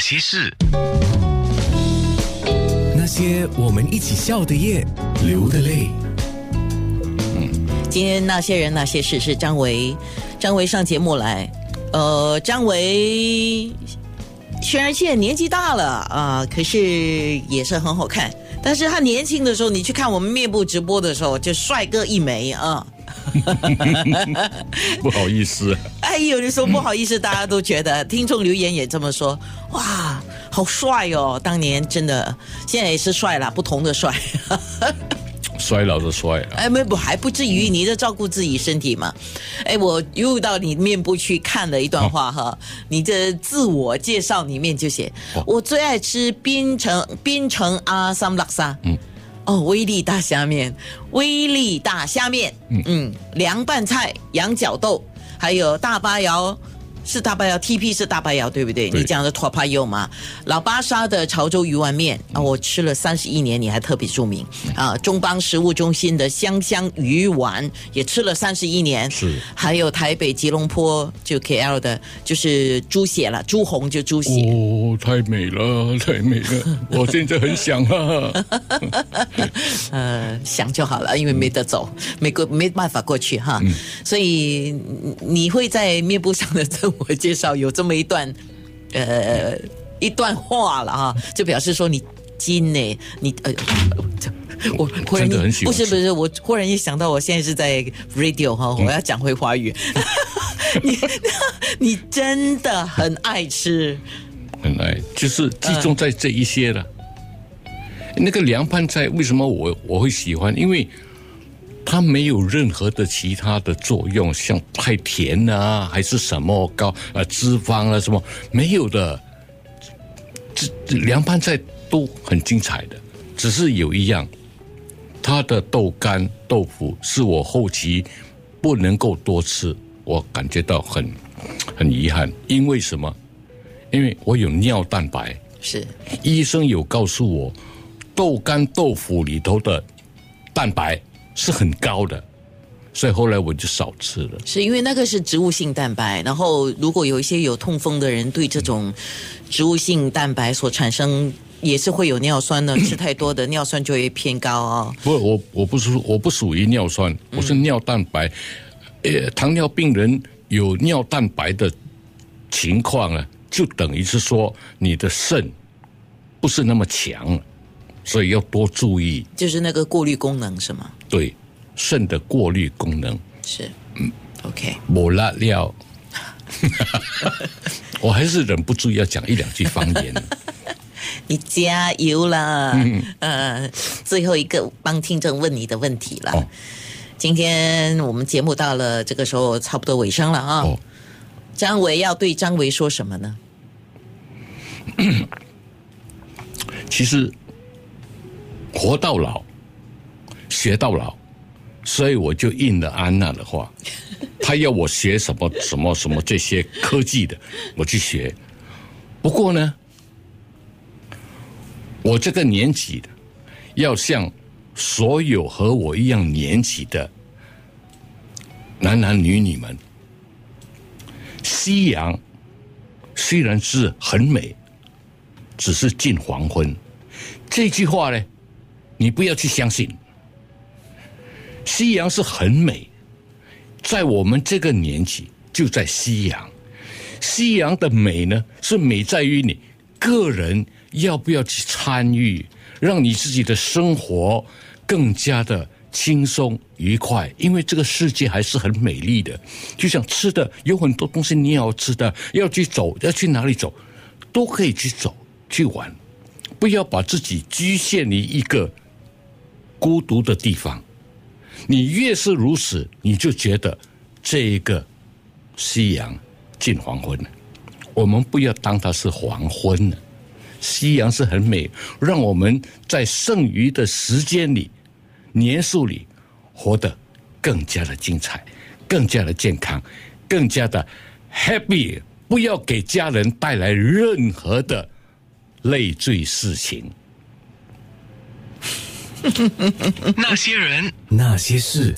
些事，那些我们一起笑的夜，流的泪。今天那些人那些事是张维，张维上节目来，呃，张维虽然现在年纪大了啊、可是也是很好看。但是他年轻的时候，你去看我们面部直播的时候，就帅哥一枚啊！不好意思，哎，有的时候不好意思，大家都觉得，听众留言也这么说，哇，好帅哦！当年真的，现在也是帅啦，不同的帅。衰老的衰啊，哎，没不还不至于，你在照顾自己身体嘛？哎，我又到你面部去看了一段话哈，你的自我介绍里面就写，我最爱吃槟城槟城阿萨姆拉萨，嗯，哦，威力大虾面，威力大虾面，嗯凉拌菜、羊角豆，还有大巴窑。是大白窑，TP 是大白窑，对不对？对。你讲的托帕柚嘛，老巴沙的潮州鱼丸面啊，我吃了三十一年，你还特别著名啊。中邦食物中心的香香鱼丸也吃了三十一年，是。还有台北吉隆坡就 KL 的，就是猪血了，猪红就猪血。哦，太美了，太美了，我现在很想啊，呃，想就好了，因为没得走，没过没办法过去哈，所以你你会在面部上的自我介绍有这么一段，呃，一段话了哈，就表示说你金呢，你呃。我忽然不是不是，我忽然一想到，我现在是在 radio 哈，我要讲回华语。你 你真的很爱吃，很爱，就是集中在这一些了。那个凉拌菜为什么我我会喜欢？因为它没有任何的其他的作用，像太甜啊，还是什么高啊脂肪啊什么没有的。这这凉拌菜都很精彩的，只是有一样，它的豆干豆腐是我后期不能够多吃，我感觉到很很遗憾。因为什么？因为我有尿蛋白，是医生有告诉我，豆干豆腐里头的蛋白是很高的，所以后来我就少吃了。是因为那个是植物性蛋白，然后如果有一些有痛风的人对这种植物性蛋白所产生也是会有尿酸的，吃太多的尿酸就会偏高哦。不，我我不是我不属于尿酸，我是尿蛋白。呃，糖尿病人有尿蛋白的情况啊，就等于是说你的肾不是那么强，所以要多注意就是那个过滤功能是吗？对肾的过滤功能。是，嗯，OK，抹辣料，我还是忍不住要讲一两句方言。你加油啦！呃，最后一个帮听众问你的问题了。哦今天我们节目到了这个时候差不多尾声了啊。哦张维要对张维说什么呢？其实活到老，学到老，所以我就应了安娜的话，她要我学什么什么什么这些科技的，我去学。不过呢，我这个年纪的，要像所有和我一样年纪的男男女女们，夕阳虽然是很美，只是近黄昏。这句话呢，你不要去相信。夕阳是很美，在我们这个年纪就在夕阳。夕阳的美呢，是美在于你个人要不要去参与，让你自己的生活更加的轻松愉快。因为这个世界还是很美丽的，就像吃的有很多东西你也要吃的，要去走，要去哪里走，都可以去走去玩。不要把自己局限于一个孤独的地方。你越是如此，你就觉得这一个夕阳近黄昏了。我们不要当它是黄昏了，夕阳是很美，让我们在剩余的时间里、年数里活得更加的精彩，更加的健康，更加的 happy。不要给家人带来任何的累赘事情。那些人，那些事。